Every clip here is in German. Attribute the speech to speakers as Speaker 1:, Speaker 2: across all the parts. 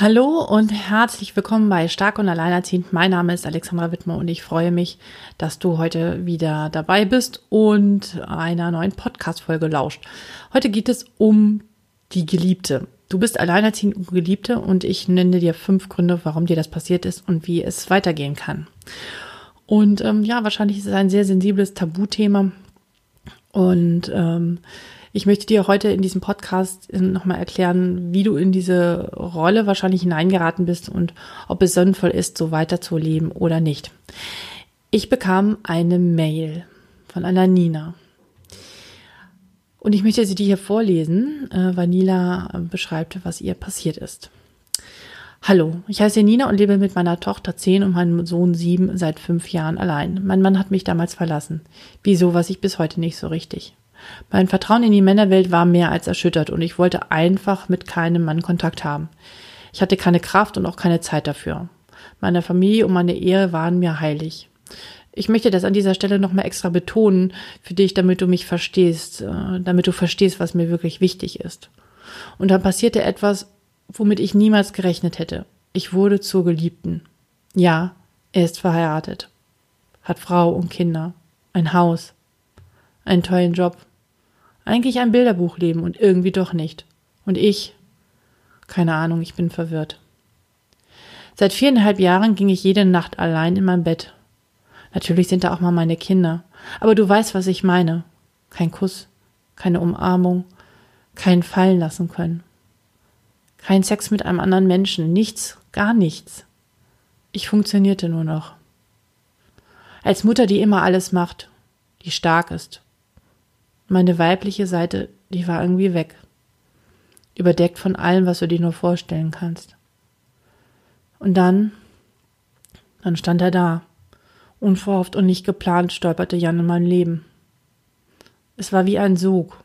Speaker 1: Hallo und herzlich willkommen bei Stark und Alleinerziehend. Mein Name ist Alexandra Wittmer und ich freue mich, dass du heute wieder dabei bist und einer neuen Podcast-Folge lauscht. Heute geht es um die Geliebte. Du bist alleinerziehend und Geliebte und ich nenne dir fünf Gründe, warum dir das passiert ist und wie es weitergehen kann. Und ähm, ja, wahrscheinlich ist es ein sehr sensibles Tabuthema und ähm, ich möchte dir heute in diesem Podcast nochmal erklären, wie du in diese Rolle wahrscheinlich hineingeraten bist und ob es sinnvoll ist, so weiterzuleben oder nicht. Ich bekam eine Mail von einer Nina. Und ich möchte sie dir hier vorlesen, äh, weil Nila beschreibt, was ihr passiert ist. Hallo, ich heiße Nina und lebe mit meiner Tochter 10 und meinem Sohn 7 seit fünf Jahren allein. Mein Mann hat mich damals verlassen. Wieso weiß ich bis heute nicht so richtig. Mein Vertrauen in die Männerwelt war mehr als erschüttert und ich wollte einfach mit keinem Mann Kontakt haben. Ich hatte keine Kraft und auch keine Zeit dafür. Meine Familie und meine Ehe waren mir heilig. Ich möchte das an dieser Stelle nochmal extra betonen für dich, damit du mich verstehst, äh, damit du verstehst, was mir wirklich wichtig ist. Und dann passierte etwas, womit ich niemals gerechnet hätte. Ich wurde zur Geliebten. Ja, er ist verheiratet, hat Frau und Kinder, ein Haus, einen tollen Job eigentlich ein Bilderbuchleben und irgendwie doch nicht. Und ich? Keine Ahnung, ich bin verwirrt. Seit viereinhalb Jahren ging ich jede Nacht allein in mein Bett. Natürlich sind da auch mal meine Kinder. Aber du weißt, was ich meine. Kein Kuss, keine Umarmung, kein Fallen lassen können. Kein Sex mit einem anderen Menschen, nichts, gar nichts. Ich funktionierte nur noch. Als Mutter, die immer alles macht, die stark ist, meine weibliche Seite, die war irgendwie weg. Überdeckt von allem, was du dir nur vorstellen kannst. Und dann, dann stand er da. Unverhofft und nicht geplant stolperte Jan in mein Leben. Es war wie ein Sog.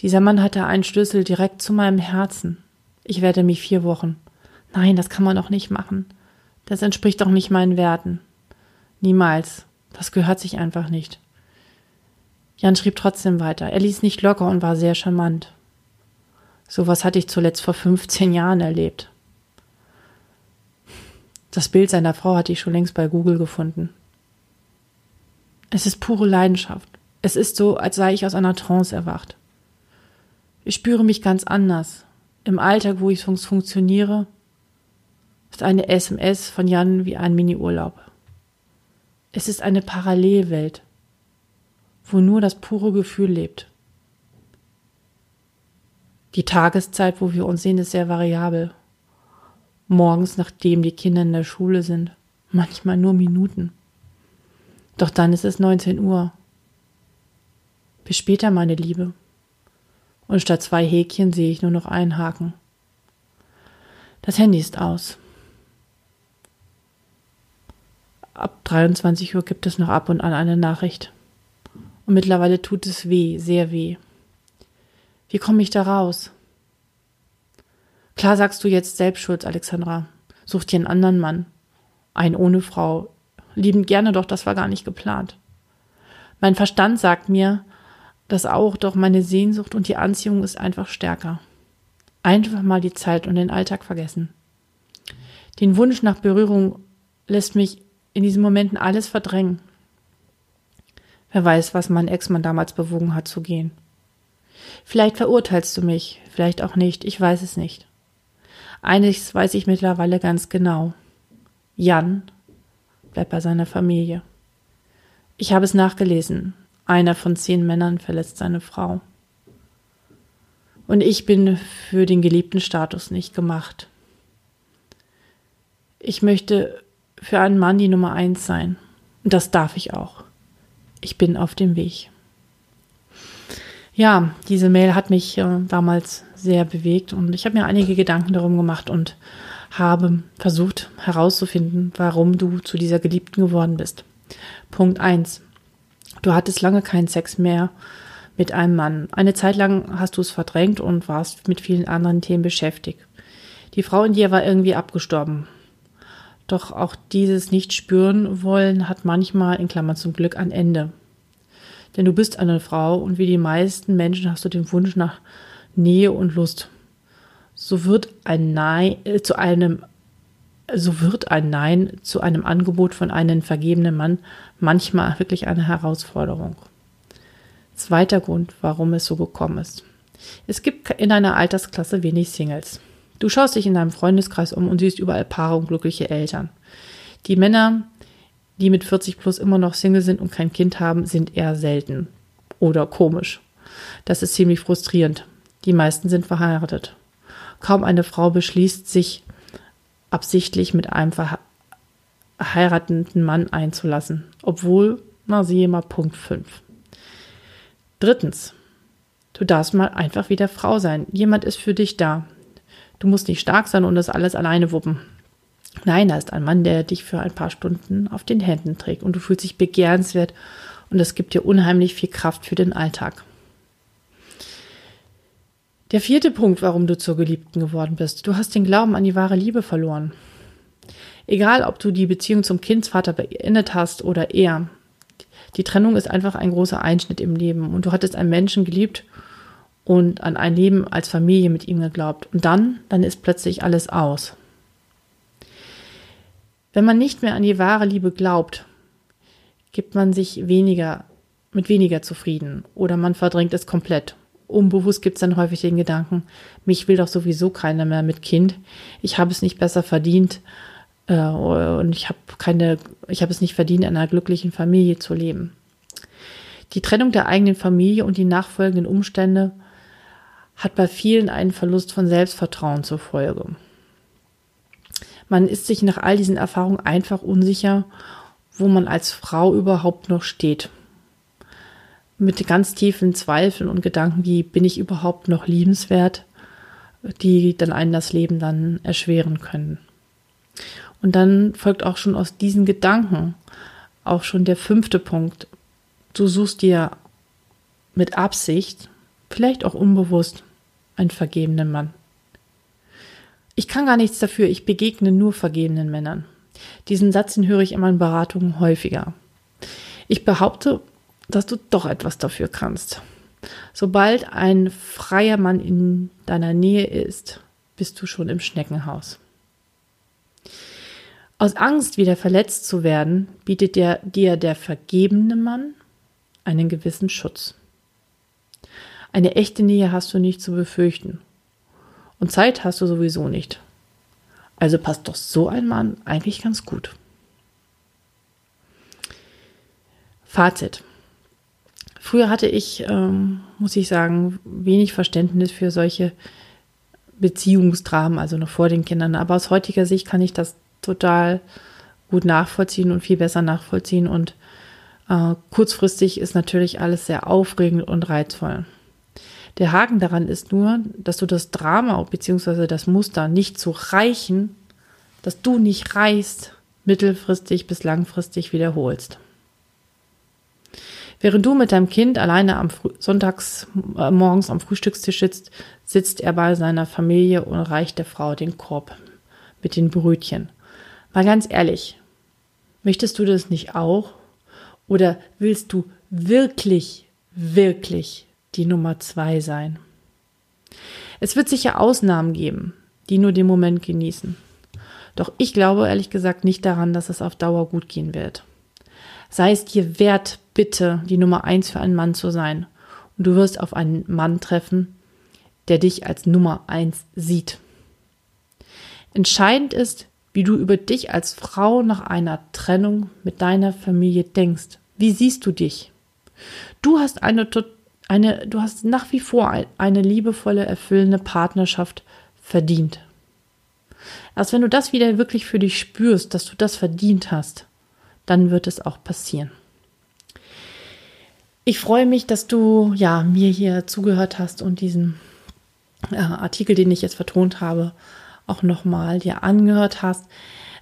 Speaker 1: Dieser Mann hatte einen Schlüssel direkt zu meinem Herzen. Ich werde mich vier Wochen. Nein, das kann man doch nicht machen. Das entspricht doch nicht meinen Werten. Niemals. Das gehört sich einfach nicht. Jan schrieb trotzdem weiter. Er ließ nicht locker und war sehr charmant. Sowas hatte ich zuletzt vor 15 Jahren erlebt. Das Bild seiner Frau hatte ich schon längst bei Google gefunden. Es ist pure Leidenschaft. Es ist so, als sei ich aus einer Trance erwacht. Ich spüre mich ganz anders. Im Alltag, wo ich funktioniere, ist eine SMS von Jan wie ein Mini-Urlaub. Es ist eine Parallelwelt wo nur das pure Gefühl lebt. Die Tageszeit, wo wir uns sehen, ist sehr variabel. Morgens, nachdem die Kinder in der Schule sind, manchmal nur Minuten. Doch dann ist es 19 Uhr. Bis später, meine Liebe. Und statt zwei Häkchen sehe ich nur noch einen Haken. Das Handy ist aus. Ab 23 Uhr gibt es noch ab und an eine Nachricht. Und mittlerweile tut es weh, sehr weh. Wie komme ich da raus? Klar sagst du jetzt Selbstschuld, Alexandra. Such dir einen anderen Mann. Einen ohne Frau. Liebend gerne, doch das war gar nicht geplant. Mein Verstand sagt mir, dass auch, doch meine Sehnsucht und die Anziehung ist einfach stärker. Einfach mal die Zeit und den Alltag vergessen. Den Wunsch nach Berührung lässt mich in diesen Momenten alles verdrängen. Wer weiß, was mein Ex-Mann damals bewogen hat zu gehen. Vielleicht verurteilst du mich, vielleicht auch nicht, ich weiß es nicht. Eines weiß ich mittlerweile ganz genau. Jan bleibt bei seiner Familie. Ich habe es nachgelesen. Einer von zehn Männern verletzt seine Frau. Und ich bin für den geliebten Status nicht gemacht. Ich möchte für einen Mann die Nummer eins sein. Und das darf ich auch ich bin auf dem Weg. Ja, diese Mail hat mich äh, damals sehr bewegt und ich habe mir einige Gedanken darum gemacht und habe versucht herauszufinden, warum du zu dieser Geliebten geworden bist. Punkt eins: Du hattest lange keinen Sex mehr mit einem Mann. Eine Zeit lang hast du es verdrängt und warst mit vielen anderen Themen beschäftigt. Die Frau in dir war irgendwie abgestorben. Doch auch dieses nicht spüren wollen hat manchmal in Klammern zum Glück ein Ende. Denn du bist eine Frau und wie die meisten Menschen hast du den Wunsch nach Nähe und Lust. So wird ein Nein äh, zu einem so wird ein Nein zu einem Angebot von einem vergebenen Mann manchmal wirklich eine Herausforderung. Zweiter Grund, warum es so gekommen ist. Es gibt in deiner Altersklasse wenig Singles. Du schaust dich in deinem Freundeskreis um und siehst überall Paare und glückliche Eltern. Die Männer, die mit 40 plus immer noch Single sind und kein Kind haben, sind eher selten oder komisch. Das ist ziemlich frustrierend. Die meisten sind verheiratet. Kaum eine Frau beschließt sich absichtlich mit einem verheirateten Mann einzulassen, obwohl, na siehe mal Punkt 5. Drittens, du darfst mal einfach wieder Frau sein. Jemand ist für dich da. Du musst nicht stark sein und das alles alleine wuppen. Nein, da ist ein Mann, der dich für ein paar Stunden auf den Händen trägt und du fühlst dich begehrenswert und das gibt dir unheimlich viel Kraft für den Alltag. Der vierte Punkt, warum du zur Geliebten geworden bist. Du hast den Glauben an die wahre Liebe verloren. Egal, ob du die Beziehung zum Kindsvater beendet hast oder er. Die Trennung ist einfach ein großer Einschnitt im Leben und du hattest einen Menschen geliebt und an ein Leben als Familie mit ihm geglaubt. Und dann, dann ist plötzlich alles aus. Wenn man nicht mehr an die wahre Liebe glaubt, gibt man sich weniger, mit weniger zufrieden oder man verdrängt es komplett. Unbewusst gibt es dann häufig den Gedanken, mich will doch sowieso keiner mehr mit Kind. Ich habe es nicht besser verdient äh, und ich habe keine, ich habe es nicht verdient, in einer glücklichen Familie zu leben. Die Trennung der eigenen Familie und die nachfolgenden Umstände hat bei vielen einen Verlust von Selbstvertrauen zur Folge. Man ist sich nach all diesen Erfahrungen einfach unsicher, wo man als Frau überhaupt noch steht. Mit ganz tiefen Zweifeln und Gedanken wie, bin ich überhaupt noch liebenswert, die dann einen das Leben dann erschweren können. Und dann folgt auch schon aus diesen Gedanken auch schon der fünfte Punkt. Du suchst dir mit Absicht, vielleicht auch unbewusst, einen vergebenen Mann. Ich kann gar nichts dafür, ich begegne nur vergebenen Männern. Diesen Satz den höre ich in meinen Beratungen häufiger. Ich behaupte, dass du doch etwas dafür kannst. Sobald ein freier Mann in deiner Nähe ist, bist du schon im Schneckenhaus. Aus Angst, wieder verletzt zu werden, bietet dir, dir der vergebene Mann einen gewissen Schutz. Eine echte Nähe hast du nicht zu befürchten. Und Zeit hast du sowieso nicht. Also passt doch so ein Mann eigentlich ganz gut. Fazit. Früher hatte ich, ähm, muss ich sagen, wenig Verständnis für solche Beziehungsdramen, also noch vor den Kindern. Aber aus heutiger Sicht kann ich das total gut nachvollziehen und viel besser nachvollziehen. Und äh, kurzfristig ist natürlich alles sehr aufregend und reizvoll. Der Haken daran ist nur, dass du das Drama bzw. das Muster nicht zu reichen, dass du nicht reichst, mittelfristig bis langfristig wiederholst. Während du mit deinem Kind alleine am Früh Sonntags äh, morgens am Frühstückstisch sitzt, sitzt er bei seiner Familie und reicht der Frau den Korb mit den Brötchen. Mal ganz ehrlich, möchtest du das nicht auch? Oder willst du wirklich, wirklich die Nummer zwei sein. Es wird sicher Ausnahmen geben, die nur den Moment genießen. Doch ich glaube ehrlich gesagt nicht daran, dass es auf Dauer gut gehen wird. Sei es dir wert, bitte die Nummer eins für einen Mann zu sein. Und du wirst auf einen Mann treffen, der dich als Nummer eins sieht. Entscheidend ist, wie du über dich als Frau nach einer Trennung mit deiner Familie denkst. Wie siehst du dich? Du hast eine total eine, du hast nach wie vor eine liebevolle, erfüllende Partnerschaft verdient. Erst wenn du das wieder wirklich für dich spürst, dass du das verdient hast, dann wird es auch passieren. Ich freue mich, dass du ja mir hier zugehört hast und diesen äh, Artikel, den ich jetzt vertont habe, auch nochmal dir angehört hast.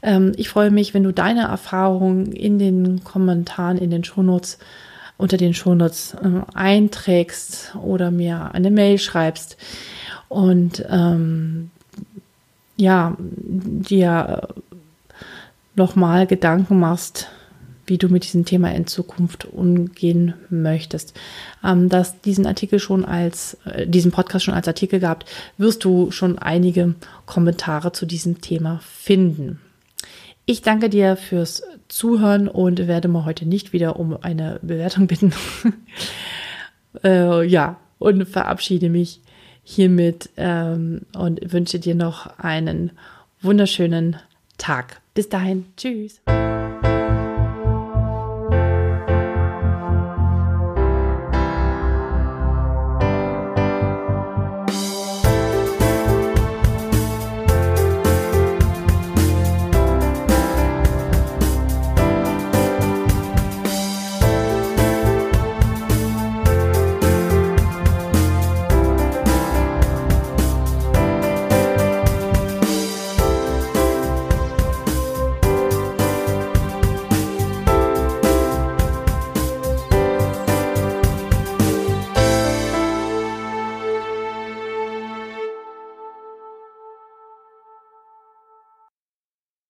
Speaker 1: Ähm, ich freue mich, wenn du deine Erfahrungen in den Kommentaren, in den Shownotes, unter den Shownotes äh, einträgst oder mir eine Mail schreibst und ähm, ja, dir nochmal Gedanken machst, wie du mit diesem Thema in Zukunft umgehen möchtest. Ähm, dass diesen Artikel schon als, äh, diesen Podcast schon als Artikel gehabt, wirst du schon einige Kommentare zu diesem Thema finden. Ich danke dir fürs Zuhören und werde mal heute nicht wieder um eine Bewertung bitten. äh, ja, und verabschiede mich hiermit ähm, und wünsche dir noch einen wunderschönen Tag. Bis dahin, tschüss.